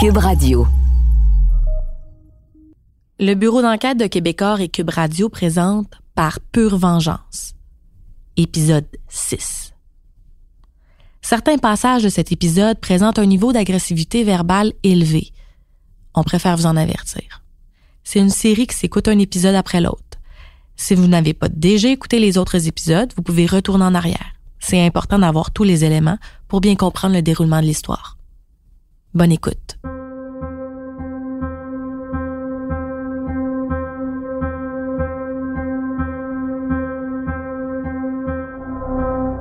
Cube Radio. Le bureau d'enquête de Québecor et Cube Radio présente Par pure vengeance. Épisode 6. Certains passages de cet épisode présentent un niveau d'agressivité verbale élevé. On préfère vous en avertir. C'est une série qui s'écoute un épisode après l'autre. Si vous n'avez pas déjà écouté les autres épisodes, vous pouvez retourner en arrière. C'est important d'avoir tous les éléments pour bien comprendre le déroulement de l'histoire. Bonne écoute.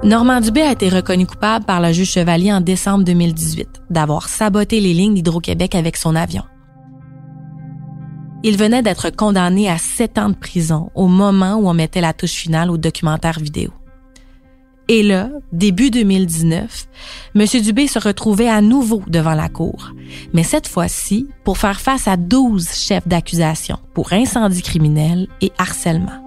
Normand Dubé a été reconnu coupable par le juge Chevalier en décembre 2018 d'avoir saboté les lignes d'Hydro-Québec avec son avion. Il venait d'être condamné à sept ans de prison au moment où on mettait la touche finale au documentaire vidéo. Et là, début 2019, M. Dubé se retrouvait à nouveau devant la cour, mais cette fois-ci pour faire face à 12 chefs d'accusation pour incendie criminel et harcèlement.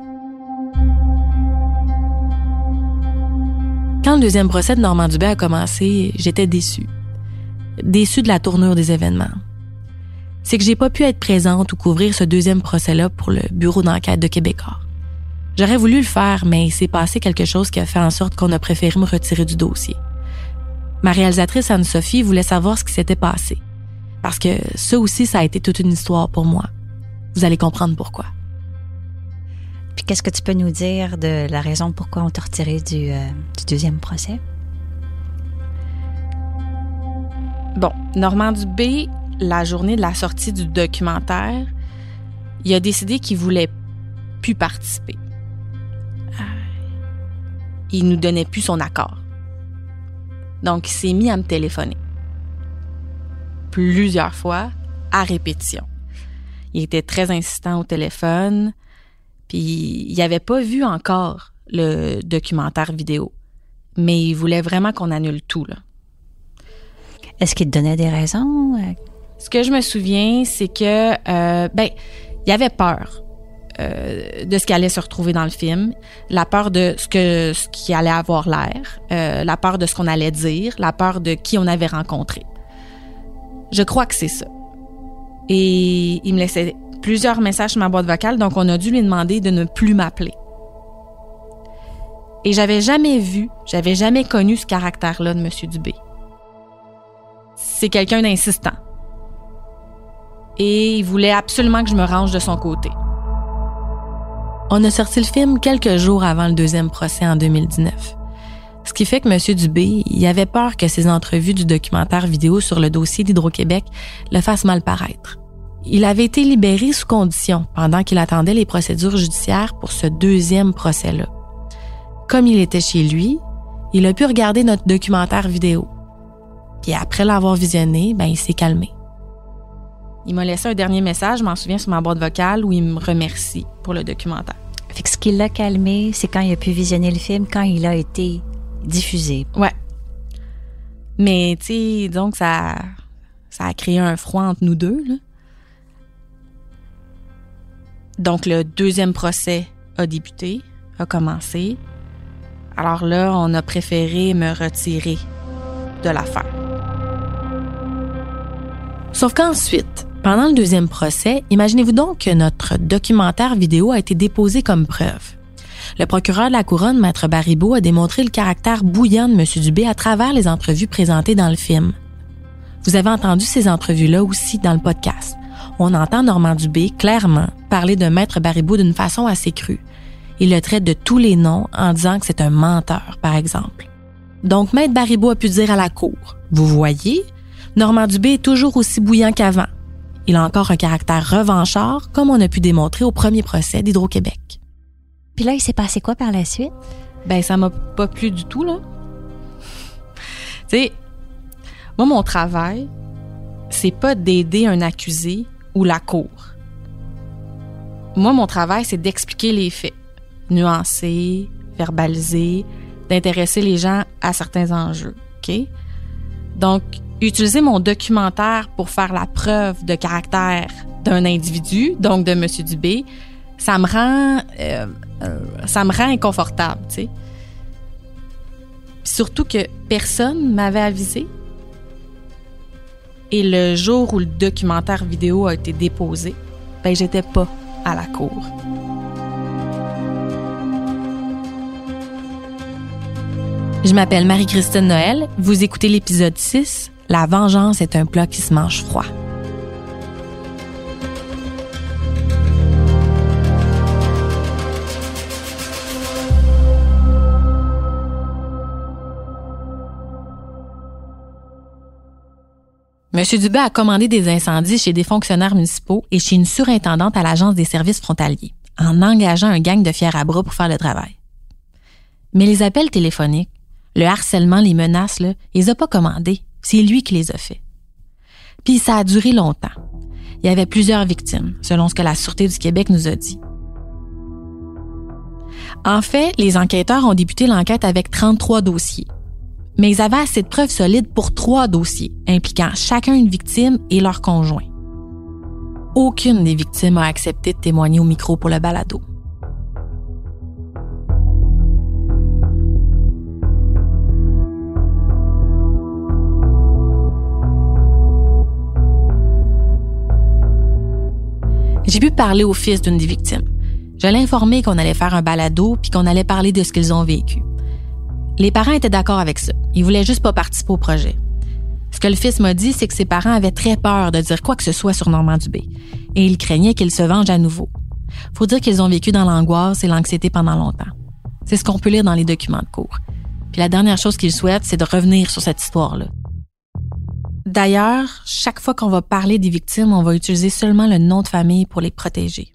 Quand le deuxième procès de Normand Dubé a commencé, j'étais déçue. Déçue de la tournure des événements. C'est que j'ai pas pu être présente ou couvrir ce deuxième procès-là pour le bureau d'enquête de Québécois. J'aurais voulu le faire, mais il s'est passé quelque chose qui a fait en sorte qu'on a préféré me retirer du dossier. Ma réalisatrice Anne-Sophie voulait savoir ce qui s'était passé. Parce que ça aussi, ça a été toute une histoire pour moi. Vous allez comprendre pourquoi. Puis qu'est-ce que tu peux nous dire de la raison pourquoi on t'a retiré du, euh, du deuxième procès? Bon, Normand Dubé, la journée de la sortie du documentaire, il a décidé qu'il voulait plus participer. Il nous donnait plus son accord. Donc, il s'est mis à me téléphoner. Plusieurs fois, à répétition. Il était très insistant au téléphone. Puis il n'avait pas vu encore le documentaire vidéo, mais il voulait vraiment qu'on annule tout. Là. Est-ce qu'il te donnait des raisons? Ce que je me souviens, c'est que euh, ben il avait peur euh, de ce qui allait se retrouver dans le film, la peur de ce que ce qui allait avoir l'air, euh, la peur de ce qu'on allait dire, la peur de qui on avait rencontré. Je crois que c'est ça. Et il me laissait plusieurs messages sur ma boîte vocale, donc on a dû lui demander de ne plus m'appeler. Et j'avais jamais vu, j'avais jamais connu ce caractère-là de M. Dubé. C'est quelqu'un d'insistant. Et il voulait absolument que je me range de son côté. On a sorti le film quelques jours avant le deuxième procès en 2019. Ce qui fait que M. Dubé, il avait peur que ses entrevues du documentaire vidéo sur le dossier d'Hydro-Québec le fassent mal paraître. Il avait été libéré sous condition pendant qu'il attendait les procédures judiciaires pour ce deuxième procès-là. Comme il était chez lui, il a pu regarder notre documentaire vidéo. Puis après l'avoir visionné, ben il s'est calmé. Il m'a laissé un dernier message, je m'en souviens sur ma boîte vocale où il me remercie pour le documentaire. Fait que ce qui l'a calmé, c'est quand il a pu visionner le film, quand il a été diffusé. Ouais. Mais tu sais, donc ça ça a créé un froid entre nous deux là. Donc, le deuxième procès a débuté, a commencé. Alors là, on a préféré me retirer de l'affaire. Sauf qu'ensuite, pendant le deuxième procès, imaginez-vous donc que notre documentaire vidéo a été déposé comme preuve. Le procureur de la Couronne, Maître Baribeau, a démontré le caractère bouillant de M. Dubé à travers les entrevues présentées dans le film. Vous avez entendu ces entrevues-là aussi dans le podcast on entend Normand Dubé clairement parler de Maître Baribeau d'une façon assez crue. Il le traite de tous les noms en disant que c'est un menteur, par exemple. Donc, Maître Baribeau a pu dire à la cour, vous voyez, Normand Dubé est toujours aussi bouillant qu'avant. Il a encore un caractère revanchard, comme on a pu démontrer au premier procès d'Hydro-Québec. Puis là, il s'est passé quoi par la suite? Ben, ça m'a pas plu du tout, là. tu sais, moi, mon travail, c'est pas d'aider un accusé ou la cour. Moi, mon travail, c'est d'expliquer les faits, nuancer, verbaliser, d'intéresser les gens à certains enjeux. OK? Donc, utiliser mon documentaire pour faire la preuve de caractère d'un individu, donc de M. Dubé, ça me rend, euh, euh, ça me rend inconfortable, tu sais. Surtout que personne m'avait avisé. Et le jour où le documentaire vidéo a été déposé, ben j'étais pas à la cour. Je m'appelle Marie-Christine Noël. Vous écoutez l'épisode 6. La vengeance est un plat qui se mange froid. Monsieur Dubé a commandé des incendies chez des fonctionnaires municipaux et chez une surintendante à l'Agence des services frontaliers, en engageant un gang de fiers à bras pour faire le travail. Mais les appels téléphoniques, le harcèlement, les menaces, là, il les pas commandés. C'est lui qui les a fait. Puis ça a duré longtemps. Il y avait plusieurs victimes, selon ce que la Sûreté du Québec nous a dit. En fait, les enquêteurs ont débuté l'enquête avec 33 dossiers, mais ils avaient assez de preuves solides pour trois dossiers impliquant chacun une victime et leur conjoint. Aucune des victimes a accepté de témoigner au micro pour le balado. J'ai pu parler au fils d'une des victimes. Je l'ai informé qu'on allait faire un balado puis qu'on allait parler de ce qu'ils ont vécu. Les parents étaient d'accord avec ça. Ils voulaient juste pas participer au projet. Ce que le fils m'a dit, c'est que ses parents avaient très peur de dire quoi que ce soit sur Normand Dubé et ils craignaient qu'il se venge à nouveau. Faut dire qu'ils ont vécu dans l'angoisse et l'anxiété pendant longtemps. C'est ce qu'on peut lire dans les documents de cours. Puis la dernière chose qu'ils souhaitent, c'est de revenir sur cette histoire-là. D'ailleurs, chaque fois qu'on va parler des victimes, on va utiliser seulement le nom de famille pour les protéger.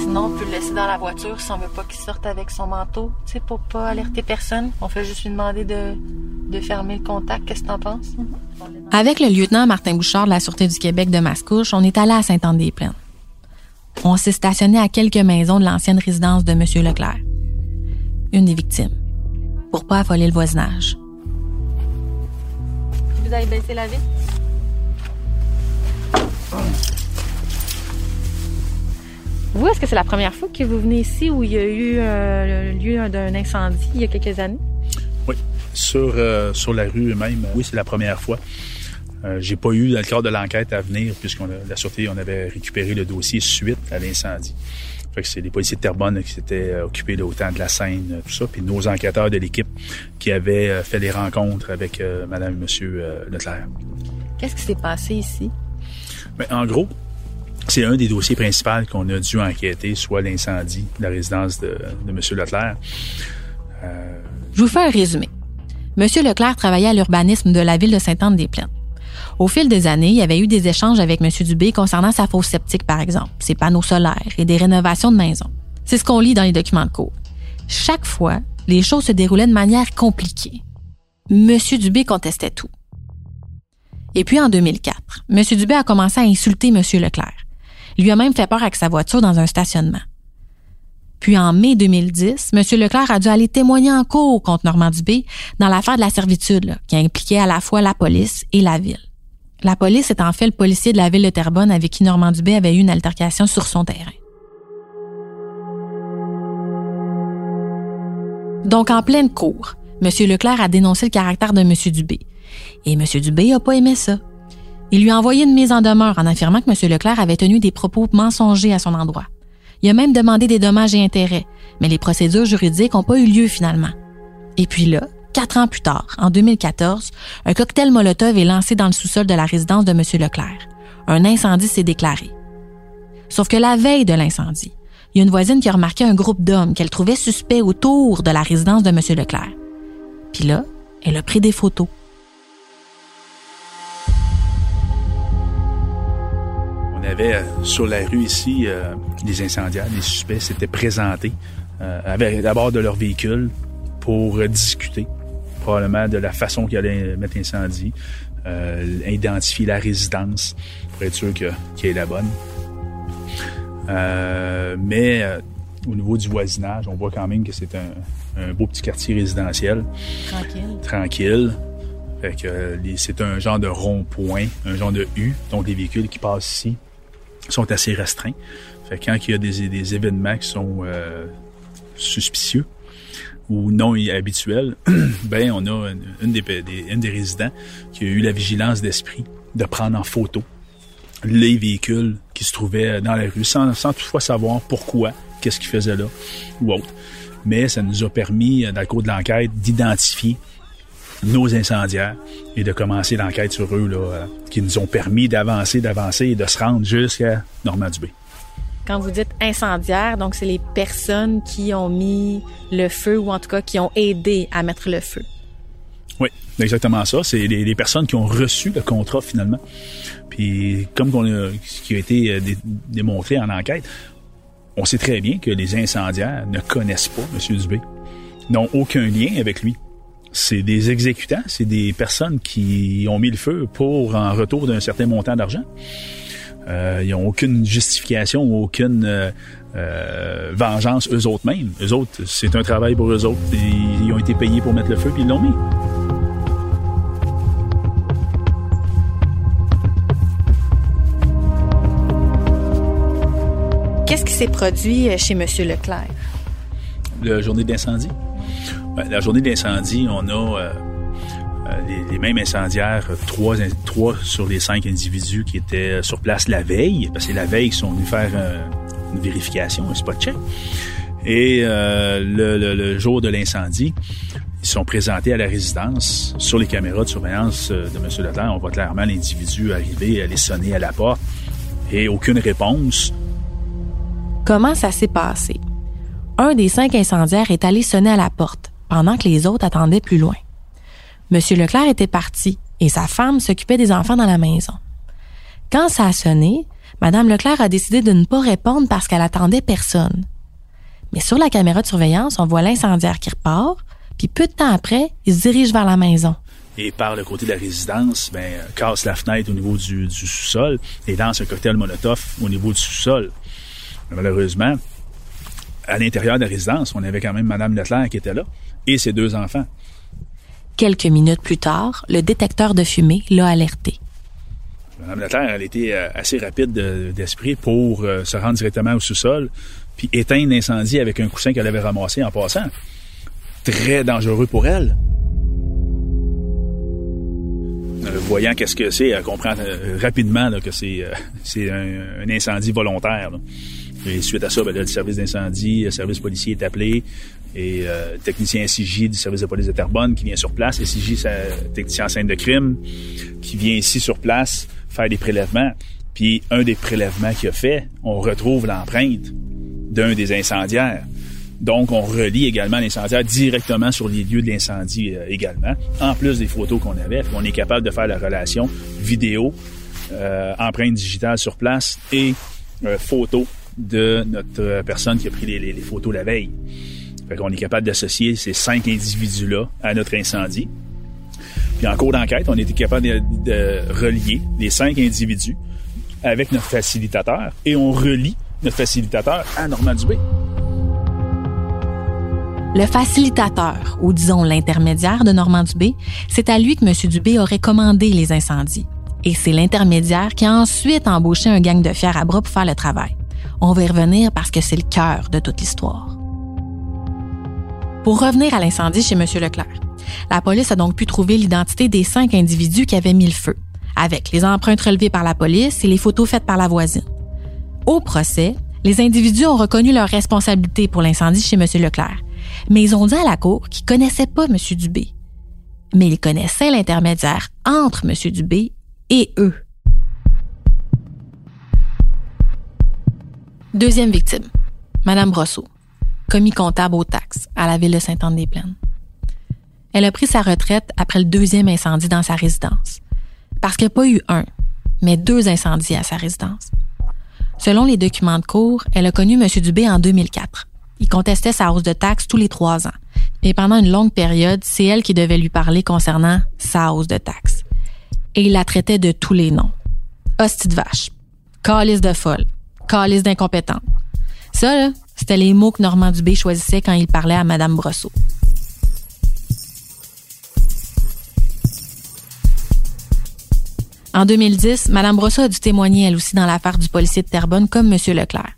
Sinon, on peut le laisser dans la voiture si on veut pas qu'il sorte avec son manteau, tu sais, pour pas alerter personne. On fait juste lui demander de, de fermer le contact. Qu'est-ce que t'en penses? Avec le lieutenant Martin Bouchard de la Sûreté du Québec de Mascouche, on est allé à Saint-Anne-des-Plaines. On s'est stationné à quelques maisons de l'ancienne résidence de M. Leclerc. Une des victimes. Pour pas affoler le voisinage. Vous avez baissé la vitre? Vous, est-ce que c'est la première fois que vous venez ici où il y a eu euh, le lieu d'un incendie il y a quelques années? Oui, sur, euh, sur la rue même. Oui, c'est la première fois. Euh, j'ai pas eu, dans le cadre de l'enquête à venir, puisqu'on la sûreté, on avait récupéré le dossier suite à l'incendie. Fait que c'est les policiers de Terrebonne qui s'étaient euh, occupés de autant de la scène, euh, tout ça, puis nos enquêteurs de l'équipe qui avaient euh, fait des rencontres avec euh, Madame et Monsieur euh, Leclerc. Qu'est-ce qui s'est passé ici? Mais en gros, c'est un des dossiers principaux qu'on a dû enquêter, soit l'incendie de la résidence de, de M. Leclerc. Euh, Je vous fais un résumé. Monsieur Leclerc travaillait à l'urbanisme de la ville de Sainte-Anne-des-Plaines. Au fil des années, il y avait eu des échanges avec M. Dubé concernant sa fosse septique, par exemple, ses panneaux solaires et des rénovations de maisons. C'est ce qu'on lit dans les documents de cours. Chaque fois, les choses se déroulaient de manière compliquée. M. Dubé contestait tout. Et puis en 2004, M. Dubé a commencé à insulter M. Leclerc. Il lui a même fait peur avec sa voiture dans un stationnement. Puis en mai 2010, M. Leclerc a dû aller témoigner en cours contre Normand Dubé dans l'affaire de la servitude, là, qui impliquait à la fois la police et la ville. La police est en fait le policier de la ville de Terrebonne avec qui Normand Dubé avait eu une altercation sur son terrain. Donc, en pleine cour, M. Leclerc a dénoncé le caractère de M. Dubé. Et M. Dubé n'a pas aimé ça. Il lui a envoyé une mise en demeure en affirmant que M. Leclerc avait tenu des propos mensongers à son endroit. Il a même demandé des dommages et intérêts, mais les procédures juridiques n'ont pas eu lieu finalement. Et puis là, quatre ans plus tard, en 2014, un cocktail Molotov est lancé dans le sous-sol de la résidence de M. Leclerc. Un incendie s'est déclaré. Sauf que la veille de l'incendie, il y a une voisine qui a remarqué un groupe d'hommes qu'elle trouvait suspects autour de la résidence de M. Leclerc. Puis là, elle a pris des photos. On avait euh, sur la rue ici euh, des incendiaires, des suspects s'étaient présentés euh, avec d'abord de leur véhicule pour euh, discuter probablement de la façon qu'ils allaient mettre l'incendie, euh, identifier la résidence pour être sûr que- qu'elle est la bonne. Euh, mais euh, au niveau du voisinage, on voit quand même que c'est un, un beau petit quartier résidentiel Tranquille. tranquille. Fait que les- c'est un genre de rond-point, un genre de U. Donc les véhicules qui passent ici sont assez restreints. Fait que quand il y a des, des événements qui sont suspicieux, ou non habituel, ben on a une, des, résidents qui a eu la vigilance d'esprit de prendre en photo les véhicules qui se trouvaient dans la rue sans, sans toutefois savoir pourquoi, qu'est-ce qu'ils faisaient là ou autre. Mais ça nous a permis, dans le cours de l'enquête, d'identifier nos incendiaires et de commencer l'enquête sur eux, là, euh, qui nous ont permis d'avancer, d'avancer et de se rendre jusqu'à Normand Dubé. Quand vous dites incendiaire, donc c'est les personnes qui ont mis le feu ou en tout cas qui ont aidé à mettre le feu. Oui, exactement ça. C'est les, personnes qui ont reçu le contrat finalement. Puis comme a, ce qui a été euh, démontré en enquête, on sait très bien que les incendiaires ne connaissent pas M. Dubé, n'ont aucun lien avec lui. C'est des exécutants, c'est des personnes qui ont mis le feu pour en retour d'un certain montant d'argent. Euh, ils n'ont aucune justification, aucune euh, euh, vengeance eux autres mêmes. Eux autres, c'est un travail pour eux autres. Ils, ont été payés pour mettre le feu puis ils l'ont mis. Qu'est-ce qui s'est produit chez M. Leclerc? La journée d'incendie. Ben, la journée d'incendie, on a euh, les, mêmes incendiaires, trois, trois sur les cinq individus qui étaient sur place la veille, parce que la veille, ils sont venus faire euh, une vérification, un spot check. Et euh, le, jour de l'incendie, ils sont présentés à la résidence sur les caméras de surveillance de M. Leclerc. On voit clairement l'individu arriver, aller sonner à la porte et aucune réponse. Comment ça s'est passé? Un des cinq incendiaires est allé sonner à la porte pendant que les autres attendaient plus loin. Monsieur Leclerc était parti et sa femme s'occupait des enfants dans la maison. Quand ça a sonné, Madame Leclerc a décidé de ne pas répondre parce qu'elle attendait personne. Mais sur la caméra de surveillance, on voit l'incendiaire qui repart, puis peu de temps après, il se dirige vers la maison. Et par le côté de la résidence, ben, casse la fenêtre au niveau du, sous-sol et lance un cocktail Molotov au niveau du sous-sol. Malheureusement, à l'intérieur de la résidence, on avait quand même Madame Leclerc qui était là et ses deux enfants. Quelques minutes plus tard, le détecteur de fumée l'a alerté. Madame Leclerc, elle était euh, assez rapide d'esprit pour euh, se rendre directement au sous-sol puis éteindre l'incendie avec un coussin qu'elle avait ramassé en passant. Très dangereux pour elle. Euh, voyant qu'est-ce que c'est, elle comprend rapidement que c'est un, incendie volontaire. Et suite à ça, ben, le service d'incendie, le service policier est appelé et euh, technicien SIJ du service de police de Terrebonne qui vient sur place, SIJ, c'est technicien en scène de crime, qui vient ici sur place faire des prélèvements. Puis un des prélèvements qu'il a fait, on retrouve l'empreinte d'un des incendiaires. Donc, on relie également l'incendiaire directement sur les lieux de l'incendie euh, également, en plus des photos qu'on avait. On est capable de faire la relation vidéo, euh, empreinte digitale sur place et euh, photo de notre personne qui a pris les, les photos la veille. Fait qu'on est capable d'associer ces cinq individus-là à notre incendie. Puis en cours d'enquête, on était capable de, relier les cinq individus avec notre facilitateur et on relie notre facilitateur à Normand Dubé. Le facilitateur, ou disons l'intermédiaire de Normand Dubé, c'est à lui que M. Dubé aurait commandé les incendies. Et c'est l'intermédiaire qui a ensuite embauché un gang de fiers à bras pour faire le travail. On va y revenir parce que c'est le cœur de toute l'histoire. Pour revenir à l'incendie chez M. Leclerc, la police a donc pu trouver l'identité des cinq individus qui avaient mis le feu, avec les empreintes relevées par la police et les photos faites par la voisine. Au procès, les individus ont reconnu leur responsabilité pour l'incendie chez M. Leclerc, mais ils ont dit à la cour qu'ils connaissaient pas M. Dubé. Mais ils connaissaient l'intermédiaire entre M. Dubé et eux. Deuxième victime, Mme Brosseau commis comptable aux taxes à la ville de Sainte-Anne-des-Plaines. Elle a pris sa retraite après le deuxième incendie dans sa résidence. Parce qu'il n'y a pas eu un, mais deux incendies à sa résidence. Selon les documents de cours, elle a connu M. Dubé en 2004. Il contestait sa hausse de taxes tous les trois ans. Et pendant une longue période, c'est elle qui devait lui parler concernant sa hausse de taxes. Et il la traitait de tous les noms. Hostie de vache. Calice de folle. Calice d'incompétente. Ça, là, c'était les mots que Normand Dubé choisissait quand il parlait à Madame Brosseau. En 2010, Mme Brosseau a dû témoigner elle aussi dans l'affaire du policier de Terrebonne comme M. Leclerc.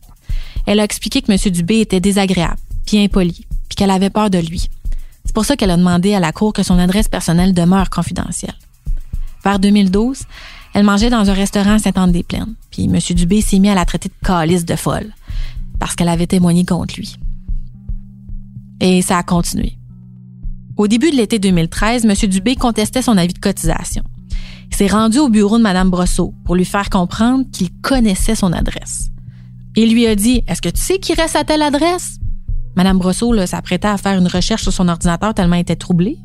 Elle a expliqué que M. Dubé était désagréable, puis impoli, puis qu'elle avait peur de lui, pour ça qu'elle a demandé à la cour que son adresse personnelle demeure confidentielle. Vers 2012, elle mangeait dans un restaurant à Saint-Anne-des-Plaines, puis M. Dubé s'est mis à la traiter de calice de folle, parce qu'elle avait témoigné contre lui. Et ça a continué. Au début de l'été 2013, M. Dubé contestait son avis de cotisation. Il s'est rendu au bureau de Mme Brosseau pour lui faire comprendre qu'il connaissait son adresse. Il lui a dit Est-ce que tu sais qui reste à telle adresse? Mme Brosseau s'apprêtait à faire une recherche sur son ordinateur tellement elle était troublée.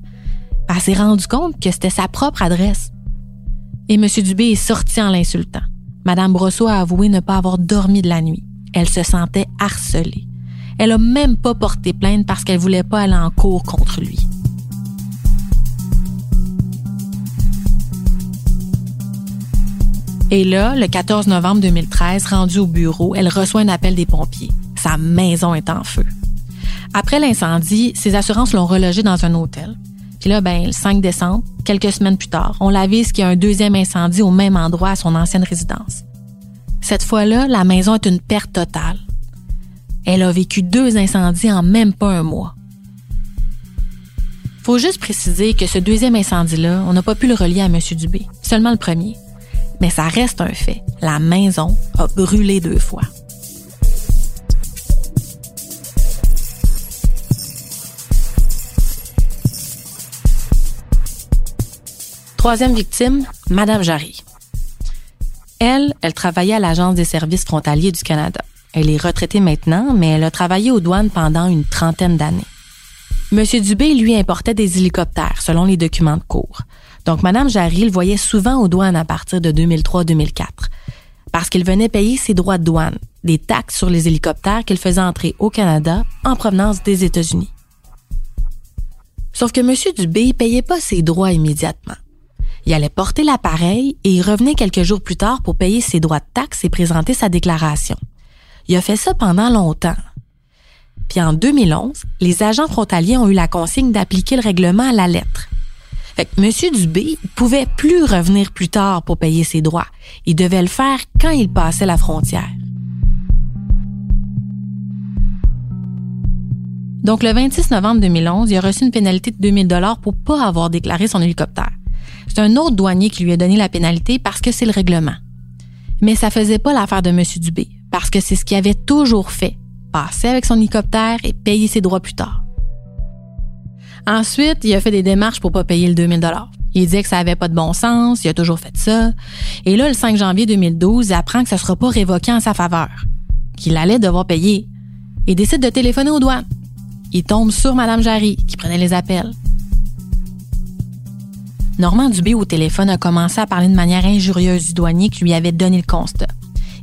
Elle s'est rendue compte que c'était sa propre adresse. Et M. Dubé est sorti en l'insultant. Mme Brosseau a avoué ne pas avoir dormi de la nuit. Elle se sentait harcelée. Elle a même pas porté plainte parce qu'elle voulait pas aller en cours contre lui. Et là, le 14 novembre 2013, rendue au bureau, elle reçoit un appel des pompiers. Sa maison est en feu. Après l'incendie, ses assurances l'ont relogée dans un hôtel. Puis là, ben, le 5 décembre, quelques semaines plus tard, on l'avise qu'il y a un deuxième incendie au même endroit à son ancienne résidence. Cette fois-là, la maison est une perte totale. Elle a vécu deux incendies en même pas un mois. Faut juste préciser que ce deuxième incendie-là, on n'a pas pu le relier à M. Dubé, seulement le premier. Mais ça reste un fait. La maison a brûlé deux fois. Troisième victime, Madame Jarry. Elle, elle travaillait à l'Agence des services frontaliers du Canada. Elle est retraitée maintenant, mais elle a travaillé aux douanes pendant une trentaine d'années. Monsieur Dubé, lui, importait des hélicoptères, selon les documents de cours. Donc, Madame Jarry le voyait souvent aux douanes à partir de 2003-2004, parce qu'il venait payer ses droits de douane, des taxes sur les hélicoptères qu'il faisait entrer au Canada en provenance des États-Unis. Sauf que Monsieur Dubé payait pas ses droits immédiatement. Il allait porter l'appareil et il revenait quelques jours plus tard pour payer ses droits de taxes et présenter sa déclaration. Il a fait ça pendant longtemps. Puis en 2011, les agents frontaliers ont eu la consigne d'appliquer le règlement à la lettre. Fait que M. Dubé pouvait plus revenir plus tard pour payer ses droits. Il devait le faire quand il passait la frontière. Donc, le 26 novembre 2011, il a reçu une pénalité de 2000 dollars pour pas avoir déclaré son hélicoptère. C'est un autre douanier qui lui a donné la pénalité parce que c'est le règlement. Mais ça faisait pas l'affaire de M. Dubé, parce que c'est ce qu'il avait toujours fait, passer avec son hélicoptère et payer ses droits plus tard. Ensuite, il a fait des démarches pour pas payer le 2000 dollars. Il disait que ça avait pas de bon sens, il a toujours fait ça. Et là, le 5 janvier 2012, il apprend que ça sera pas révoqué en sa faveur, qu'il allait devoir payer. Il décide de téléphoner aux douanes. Il tombe sur Mme Jarry, qui prenait les appels. Normand Dubé au téléphone a commencé à parler de manière injurieuse du douanier qui lui avait donné le constat.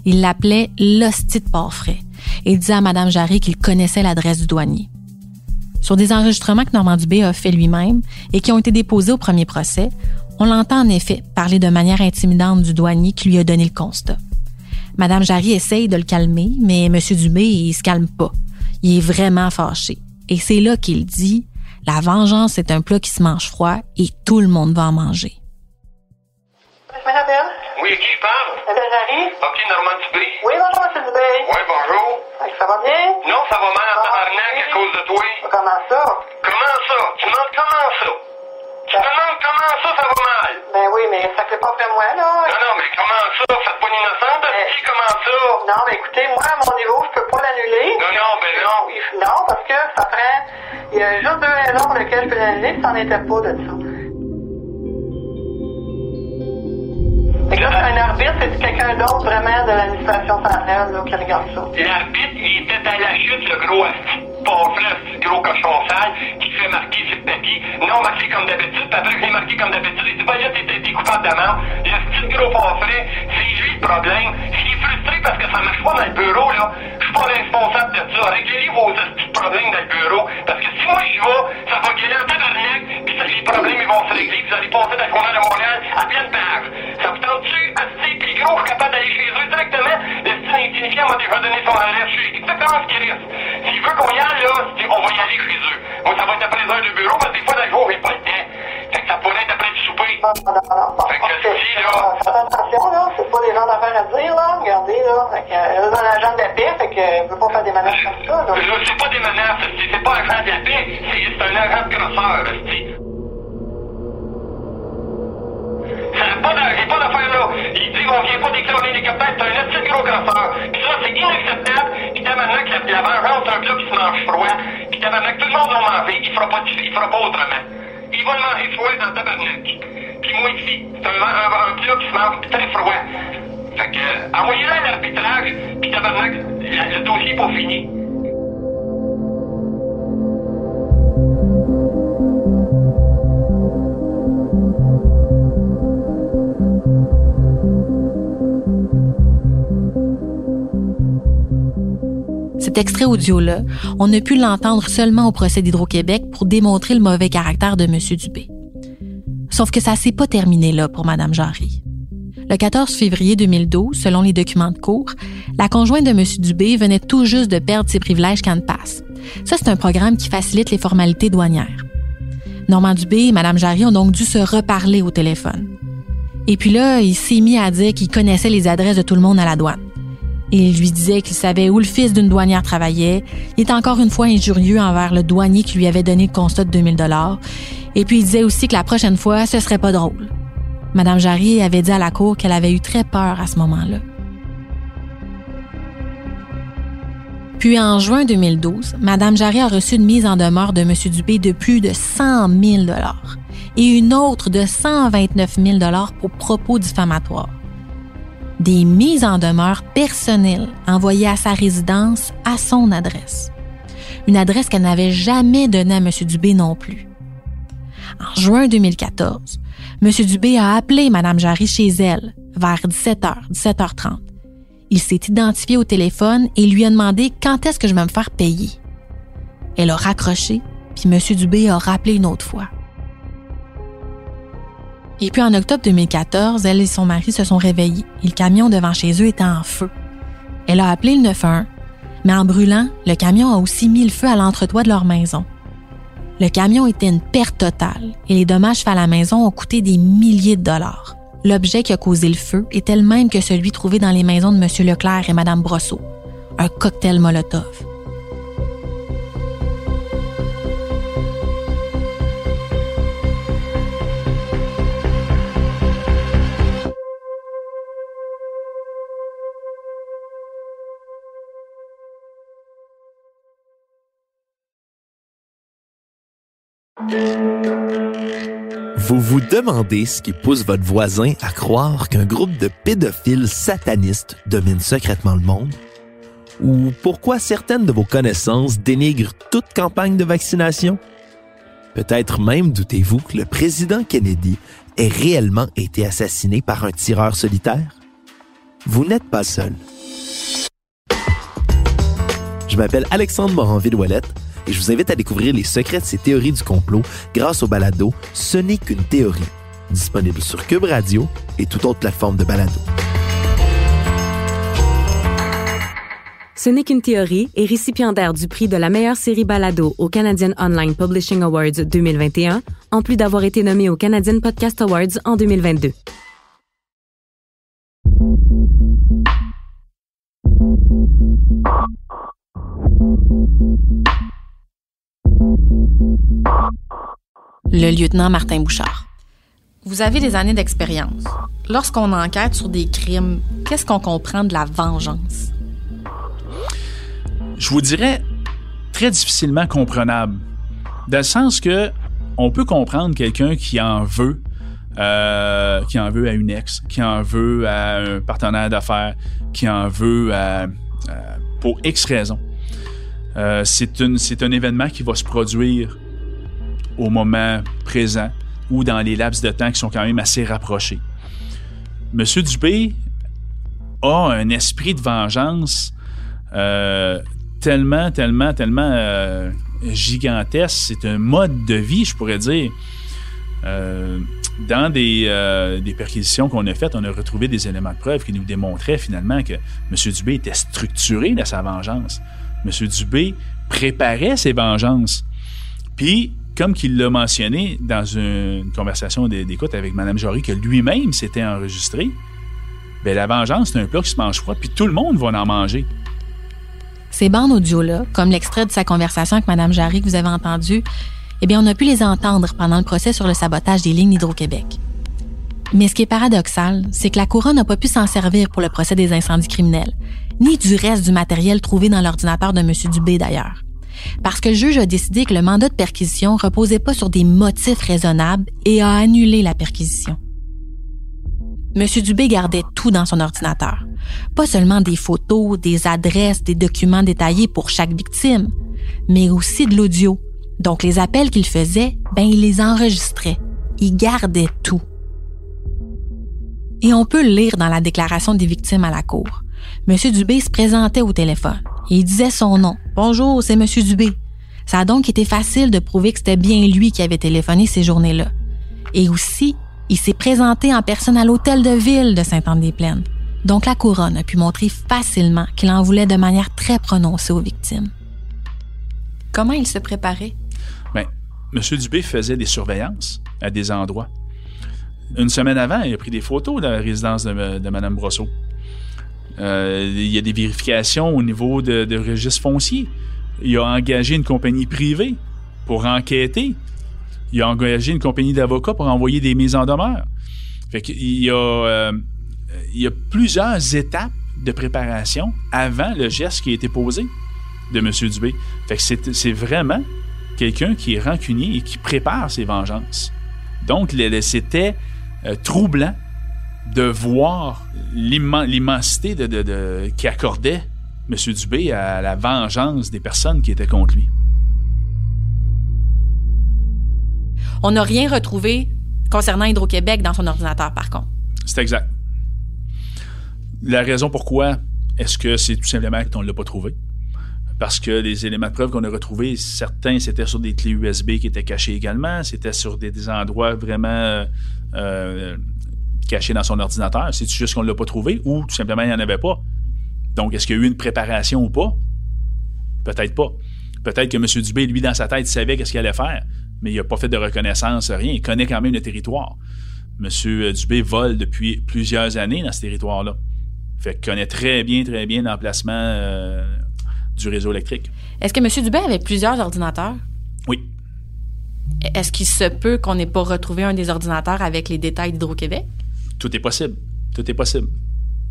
Il l'appelait l'hostie de Portfrais et disait à Mme Jarry qu'il connaissait l'adresse du douanier. Sur des enregistrements que Normand Dubé a fait lui-même et qui ont été déposés au premier procès, on l'entend en effet parler de manière intimidante du douanier qui lui a donné le constat. Madame Jarry essaye de le calmer, mais M. Dubé, il se calme pas. Il est vraiment fâché. Et c'est là qu'il dit la vengeance est un plat qui se mange froid et tout le monde va en manger. Oui, qui je parle? Madame Jarry? Ok, Normand Dubé. Oui, bonjour, M. Dubé. Oui, bonjour. Ça va bien? Non, ça va mal en tabarnak à cause de toi. Comment ça? Comment ça? Tu demandes comment ça? Tu demandes comment ça, ça va mais ça fait pas après moi, là. Non, non, mais comment ça? Faites pas l'innocente, Euh, dis comment ça? Non, mais écoutez, moi, à mon niveau, je peux pas l'annuler. Non, non, ben non. Non, parce que ça prend... Il y a juste deux raisons pour lesquelles je peux l'annuler, puis c'en était pas de ça. Fait que là, c'est un arbitre, c'est quelqu'un d'autre vraiment de l'administration centrale là, qui regarde ça? L'arbitre, il était à la chute, le gros ce gros cochon sale, qui fait marquer sur le papier. Non marqué comme d'habitude, puis après, j'ai marqué comme d'habitude. Il dit, bah, là, t'es coupable de mort. Le petit gros pauvre, c'est lui le problème. S'il est frustré parce que ça marche pas dans le bureau, là, je suis pas responsable de ça. Réglez vos petits problèmes dans le bureau. Parce que si moi je vais, ça va gueuler en tabarnak, puis les problèmes, ils vont se régler. Vous allez passer dans le journal de Montréal à pleine page. Ça vous tente-tu, Asti, puis gros, je suis capable d'aller chez eux directement. Le style insignifiant m'a déjà donné son adresse. Je sais exactement ce qu'il reste. S'il veut qu'on y aille, là, c'est- on va y aller chez eux. Moi, ça va être après les heures du bureau, parce que des fois, dans le jour, j'ai pas le temps. Fait que ça pourrait être après le souper. Bon, non. Bon, Fait que si, là- Faites attention, là. C'est pas des gens d'affaires à dire, là. Regardez, là. Fait que, elle est dans l'agent de la paix, fait que, elle veut pas faire des menaces comme ça, là. Là, c'est pas des menaces, c'est c'est pas un agent de la paix, c'est c'est un agent de crosseur, esti. Ça n'a pas d'affaire là. Il dit on vient pas d'éclairer l'hélicoptère, c'est un de gros crosseur. Puis ça, c'est inacceptable. Puis tabarnak, la, vengeance, c'est un plat qui se mange froid. Puis tabarnak, tout le monde va manger. Il fera pas, il fera pas autrement. Il va le manger froid dans tabarnak. Puis moi ici, c'est un, un, un plat qui se mange très froid. Fait que, euh, envoyez-le à l'arbitrage, puis tabarnak, le dossier est pas fini. Cet extrait audio-là, on a pu l'entendre seulement au procès d'Hydro-Québec pour démontrer le mauvais caractère de M. Dubé. Sauf que ça s'est pas terminé là pour Mme Jarry. Le 14 février 2012, selon les documents de cour, la conjointe de M. Dubé venait tout juste de perdre ses privilèges CanPass. Ça, c'est un programme qui facilite les formalités douanières. Normand Dubé et Mme Jarry ont donc dû se reparler au téléphone. Et puis là, il s'est mis à dire qu'il connaissait les adresses de tout le monde à la douane. Il lui disait qu'il savait où le fils d'une douanière travaillait. Il était encore une fois injurieux envers le douanier qui lui avait donné le constat de 2000 dollars. Et puis il disait aussi que la prochaine fois, ce serait pas drôle. Madame Jarry avait dit à la cour qu'elle avait eu très peur à ce moment-là. Puis en juin 2012, Madame Jarry a reçu une mise en demeure de M. Dubé de plus de 100 000 dollars et une autre de 129 000 dollars pour propos diffamatoires des mises en demeure personnelles envoyées à sa résidence à son adresse. Une adresse qu'elle n'avait jamais donnée à M. Dubé non plus. En juin 2014, M. Dubé a appelé Mme Jarry chez elle vers 17h, 17h30. Il s'est identifié au téléphone et lui a demandé quand est-ce que je vais me faire payer. Elle a raccroché, puis M. Dubé a rappelé une autre fois. Et puis en octobre 2014, elle et son mari se sont réveillés et le camion devant chez eux était en feu. Elle a appelé le 911, mais en brûlant, le camion a aussi mis le feu à l'entretoit de leur maison. Le camion était une perte totale et les dommages faits à la maison ont coûté des milliers de dollars. L'objet qui a causé le feu était le même que celui trouvé dans les maisons de M. Leclerc et Mme Brosseau, un cocktail Molotov. Vous demandez ce qui pousse votre voisin à croire qu'un groupe de pédophiles satanistes domine secrètement le monde? Ou pourquoi certaines de vos connaissances dénigrent toute campagne de vaccination? Peut-être même doutez-vous que le président Kennedy ait réellement été assassiné par un tireur solitaire? Vous n'êtes pas seul. Je m'appelle Alexandre Moranville-Ouellette et je vous invite à découvrir les secrets de ces théories du complot grâce au balado Ce n'est qu'une théorie, disponible sur Cube Radio et toute autre plateforme de balado. Ce n'est qu'une théorie est récipiendaire du prix de la meilleure série balado au Canadian Online Publishing Awards 2021, en plus d'avoir été nommé au Canadian Podcast Awards en 2022. Le lieutenant Martin Bouchard. Vous avez des années d'expérience. Lorsqu'on enquête sur des crimes, qu'est-ce qu'on comprend de la vengeance? Je vous dirais très difficilement comprenable. Dans le sens que on peut comprendre quelqu'un qui en veut, euh, qui en veut à une ex, qui en veut à un partenaire d'affaires, qui en veut pour X raisons. Euh, c'est un événement qui va se produire au moment présent ou dans les laps de temps qui sont quand même assez rapprochés. Monsieur Dubé a un esprit de vengeance euh, tellement, tellement, tellement euh, gigantesque. C'est un mode de vie, je pourrais dire. Dans des, des perquisitions qu'on a faites, on a retrouvé des éléments de preuve qui nous démontraient finalement que M. Dubé était structuré dans sa vengeance. M. Dubé préparait ses vengeances. Puis, comme qu'il l'a mentionné dans une conversation d'écoute avec Mme Jory, que lui-même s'était enregistré, ben la vengeance, c'est un plat qui se mange froid, puis tout le monde va en manger. Ces bandes audio-là, comme l'extrait de sa conversation avec Mme Jarry que vous avez entendu, eh bien, on a pu les entendre pendant le procès sur le sabotage des lignes d'Hydro-Québec. Mais ce qui est paradoxal, c'est que la Couronne n'a pas pu s'en servir pour le procès des incendies criminels, ni du reste du matériel trouvé dans l'ordinateur de M. Dubé d'ailleurs. Parce que le juge a décidé que le mandat de perquisition reposait pas sur des motifs raisonnables et a annulé la perquisition. M. Dubé gardait tout dans son ordinateur. Pas seulement des photos, des adresses, des documents détaillés pour chaque victime, mais aussi de l'audio. Donc les appels qu'il faisait, ben il les enregistrait. Il gardait tout. Et on peut le lire dans la déclaration des victimes à la cour. M. Dubé se présentait au téléphone il disait son nom. Bonjour, c'est M. Dubé. Ça a donc été facile de prouver que c'était bien lui qui avait téléphoné ces journées-là. Et aussi, il s'est présenté en personne à l'hôtel de ville de Sainte-Anne-des-Plaines. Donc la couronne a pu montrer facilement qu'il en voulait de manière très prononcée aux victimes. Comment il se préparait? Bien, M. Dubé faisait des surveillances à des endroits. Une semaine avant, il a pris des photos de la résidence de, de Mme Brosseau. Euh, il y a des vérifications au niveau de, de registre foncier. Il a engagé une compagnie privée pour enquêter. Il a engagé une compagnie d'avocats pour envoyer des mises en demeure. Euh, il y a plusieurs étapes de préparation avant le geste qui a été posé de M. Dubé. C'est vraiment quelqu'un qui est rancunier et qui prépare ses vengeances. Donc, c'était euh, troublant de voir l'immensité de, de, de, qui accordait M. Dubé à la vengeance des personnes qui étaient contre lui. On n'a rien retrouvé concernant Hydro-Québec dans son ordinateur, par contre. C'est exact. La raison pourquoi est-ce que c'est tout simplement qu'on ne l'a pas trouvé? Parce que les éléments de preuve qu'on a retrouvés, certains, c'était sur des clés USB qui étaient cachées également, c'était sur des, des, endroits vraiment euh, cachés dans son ordinateur? C'est juste qu'on ne l'a pas trouvé ou tout simplement il n'y en avait pas? Donc, est-ce qu'il y a eu une préparation ou pas? Peut-être pas. Peut-être que M. Dubé, lui, dans sa tête, savait qu'est-ce qu'il allait faire, mais il n'a pas fait de reconnaissance, rien. Il connaît quand même le territoire. M. Dubé vole depuis plusieurs années dans ce territoire-là. Fait qu'il connaît très bien, très bien l'emplacement euh, du réseau électrique. Est-ce que M. Dubé avait plusieurs ordinateurs? Oui. Est-ce qu'il se peut qu'on n'ait pas retrouvé un des ordinateurs avec les détails d'Hydro-Québec? Tout est possible. Tout est possible.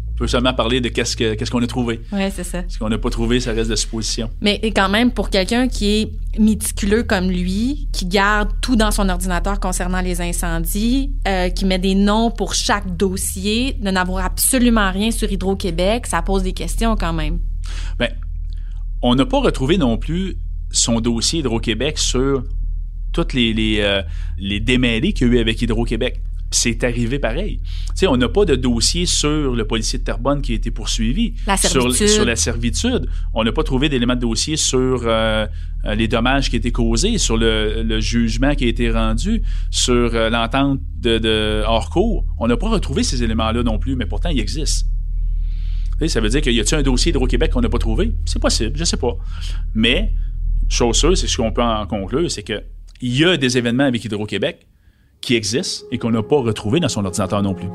On peut seulement parler de qu'est-ce qu'on qu qu'on a trouvé. Oui, c'est ça. Ce qu'on n'a pas trouvé, ça reste de supposition. Mais quand même, pour quelqu'un qui est méticuleux comme lui, qui garde tout dans son ordinateur concernant les incendies, euh, qui met des noms pour chaque dossier, de n'avoir absolument rien sur Hydro-Québec, ça pose des questions quand même. Bien, on n'a pas retrouvé non plus son dossier Hydro-Québec sur toutes les, les, euh, les démêlés qu'il y a eu avec Hydro-Québec c'est arrivé pareil. Tu sais, on n'a pas de dossier sur le policier de Terrebonne qui a été poursuivi. La sur, sur, la servitude. On n'a pas trouvé d'éléments de dossier sur euh, les dommages qui étaient causés, sur le, le, jugement qui a été rendu, sur euh, l'entente de, de, hors cours. On n'a pas retrouvé ces éléments-là non plus, mais pourtant, ils existent. Ça veut dire qu'il y a-t-il un dossier d'Hydro-Québec qu'on n'a pas trouvé? C'est possible, je sais pas. Mais, chose sûre, c'est ce qu'on peut en conclure, c'est que il y a des événements avec Hydro-Québec qui existe et qu'on n'a pas retrouvé dans son ordinateur non plus.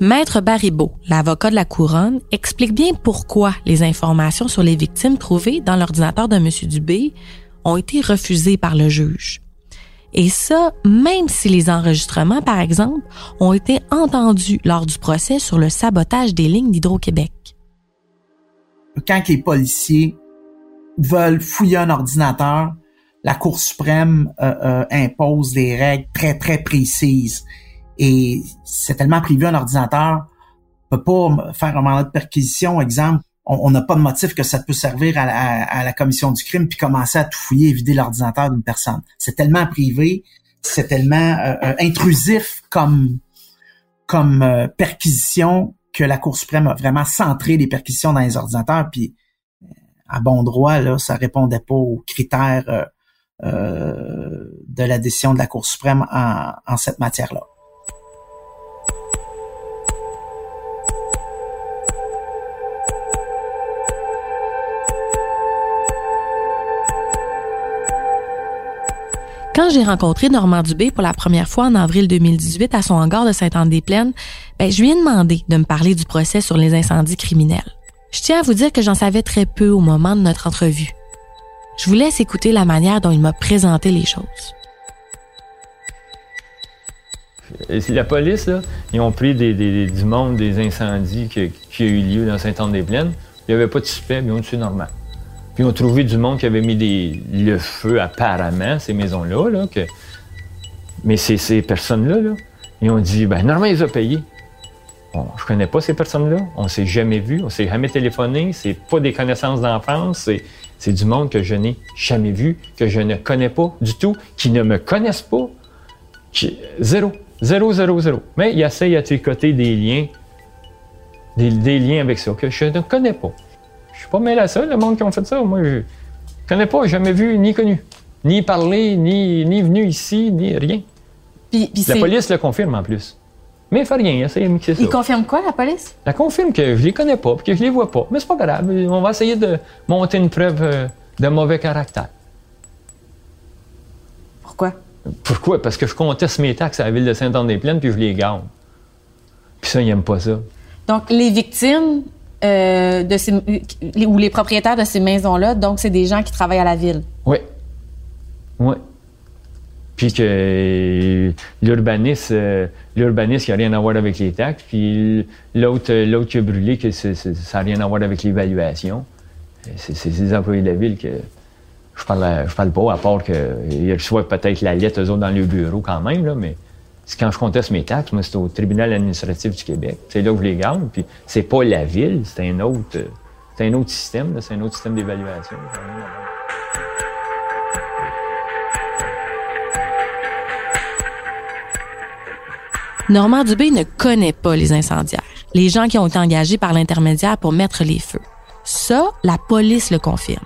Maître Baribeau, l'avocat de la couronne, explique bien pourquoi les informations sur les victimes trouvées dans l'ordinateur de M. Dubé ont été refusées par le juge. Et ça, même si les enregistrements, par exemple, ont été entendus lors du procès sur le sabotage des lignes d'Hydro-Québec. Quand les policiers veulent fouiller un ordinateur, la Cour suprême euh, euh, impose des règles très, très précises. Et c'est tellement prévu un ordinateur peut pas faire un mandat de perquisition, exemple, on n'a pas de motif que ça peut servir à la, commission du crime puis commencer à tout fouiller et vider l'ordinateur d'une personne. C'est tellement privé, c'est tellement euh, euh intrusif comme comme perquisition que la Cour suprême a vraiment centré les perquisitions dans les ordinateurs puis à bon droit là, ça répondait pas aux critères de la décision de la Cour suprême en, en cette matière-là. Quand j'ai rencontré Normand Dubé pour la première fois en avril 2018 à son hangar de Sainte-Anne-des-Plaines, ben, je lui ai demandé de me parler du procès sur les incendies criminels. Je tiens à vous dire que j'en savais très peu au moment de notre entrevue. Je vous laisse écouter la manière dont il m'a présenté les choses. La police, là, ils ont pris des, des- du monde des incendies qui, qui a eu lieu dans Saint-Anne-des-Plaines. Il n'y avait pas de suspect, mais on c'est normal. Puis ils ont trouvé du monde qui avait mis des, le feu apparemment, ces maisons-là. Là. Mais ces, ces personnes-là, là, ils ont dit, ben normalement, ils ont payé. Bon, je connais pas ces personnes-là. On s'est jamais vu, on s'est jamais téléphoné. C'est pas des connaissances d'enfance. C'est, c'est du monde que je n'ai jamais vu, que je ne connais pas du tout, qui ne me connaissent pas. Qui- Zéro. Zéro, zéro, zéro. Mais il essaye à tricoter des liens, des, des liens avec ça, que je ne connais pas. Je suis pas mêlé à ça, le monde qui ont fait ça. Moi, je connais pas, jamais vu, ni connu. Ni parlé, ni, ni venu ici, ni rien. Puis, puis La police le confirme en plus. Mais il fait rien, de mixer ça. Il confirme quoi, la police? Elle confirme que je les connais pas, puis que je les vois pas. Mais c'est pas grave, on va essayer de monter une preuve euh, de mauvais caractère. Pourquoi? Pourquoi? Parce que je conteste mes taxes à la ville de Saint-Anne-des-Plaines, puis je les garde. Puis ça, ils n'aiment pas ça. Donc, les victimes euh, de ces, ou les propriétaires de ces maisons-là, donc, c'est des gens qui travaillent à la ville? Oui. Oui. Puis que l'urbaniste, euh, l'urbaniste, il n'a rien à voir avec les taxes. Puis l'autre, euh, l'autre qui a brûlé, que ça n'a rien à voir avec l'évaluation. Euh, C'est, des employés de la ville que je parle, je parle pas, à part qu'ils reçoivent peut-être la lettre, eux autres, dans le bureau quand même, là, mais quand je conteste mes taxes, moi, c'est au tribunal administratif du Québec. C'est là que je les garde. Puis c'est pas la ville, c'est un autre, c'est un autre système, c'est un autre système d'évaluation. Normand Dubé ne connaît pas les incendiaires, les gens qui ont été engagés par l'intermédiaire pour mettre les feux. Ça, la police le confirme.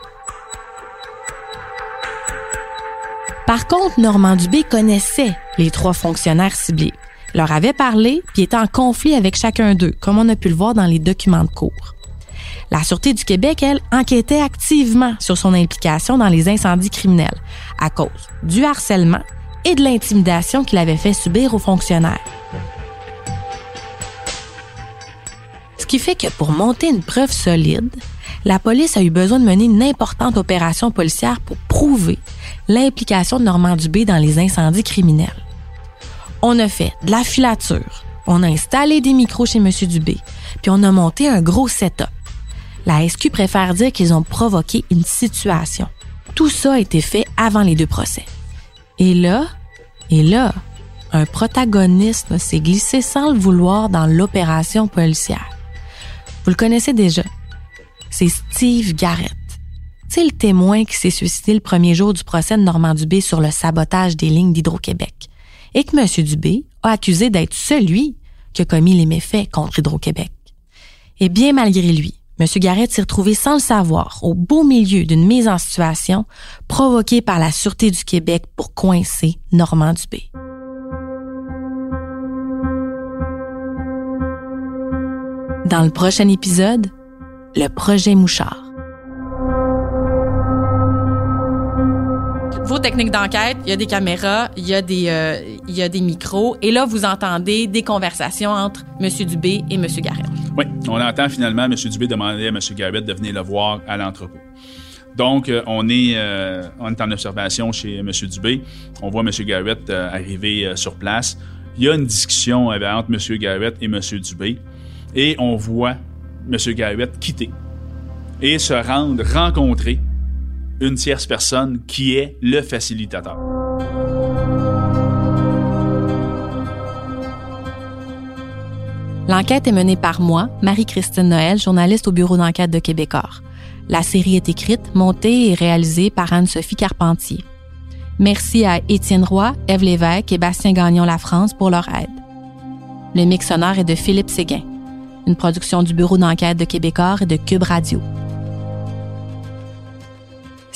Par contre, Normand Dubé connaissait les trois fonctionnaires ciblés, leur avait parlé puis était en conflit avec chacun d'eux, comme on a pu le voir dans les documents de cours. La Sûreté du Québec, elle, enquêtait activement sur son implication dans les incendies criminels à cause du harcèlement et de l'intimidation qu'il avait fait subir aux fonctionnaires. Ce qui fait que pour monter une preuve solide, la police a eu besoin de mener une importante opération policière pour prouver l'implication de Normand Dubé dans les incendies criminels. On a fait de la filature, on a installé des micros chez M. Dubé, puis on a monté un gros setup. La SQ préfère dire qu'ils ont provoqué une situation. Tout ça a été fait avant les deux procès. Et là, et là, un protagoniste s'est glissé sans le vouloir dans l'opération policière. Vous le connaissez déjà. C'est Steve Garrett. C'est le témoin qui s'est suicidé le premier jour du procès de Normand Dubé sur le sabotage des lignes d'Hydro-Québec et que M. Dubé a accusé d'être celui qui a commis les méfaits contre Hydro-Québec. Et bien malgré lui, M. Garrett s'est retrouvé sans le savoir au beau milieu d'une mise en situation provoquée par la Sûreté du Québec pour coincer Normand Dubé. Dans le prochain épisode, le projet Mouchard. Vos techniques d'enquête, il y a des caméras, il y a des, euh, il y a des micros, et là, vous entendez des conversations entre M. Dubé et M. Garrett. Oui, on entend finalement M. Dubé demander à M. Garrett de venir le voir à l'entrepôt. Donc, euh, on, est, euh, on est en observation chez M. Dubé. On voit M. Garrett arriver sur place. Il y a une discussion entre M. Garrett et M. Dubé. Et on voit M. Garrett quitter et se rendre rencontrer une tierce personne qui est le facilitateur. L'enquête est menée par moi, Marie-Christine Noël, journaliste au bureau d'enquête de Québecor. La série est écrite, montée et réalisée par Anne-Sophie Carpentier. Merci à Étienne Roy, Ève Lévesque et Bastien Gagnon La France pour leur aide. Le mix sonore est de Philippe Séguin, une production du bureau d'enquête de Québecor et de Cube Radio.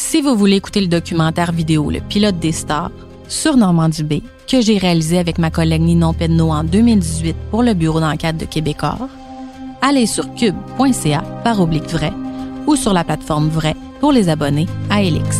Si vous voulez écouter le documentaire vidéo Le pilote des stars sur Normand Dubé, que j'ai réalisé avec ma collègue Ninon Pedneau en 2018 pour le bureau d'enquête de Québecor, allez sur cube.ca par oblique vrai ou sur la plateforme vrai pour les abonnés à Elix.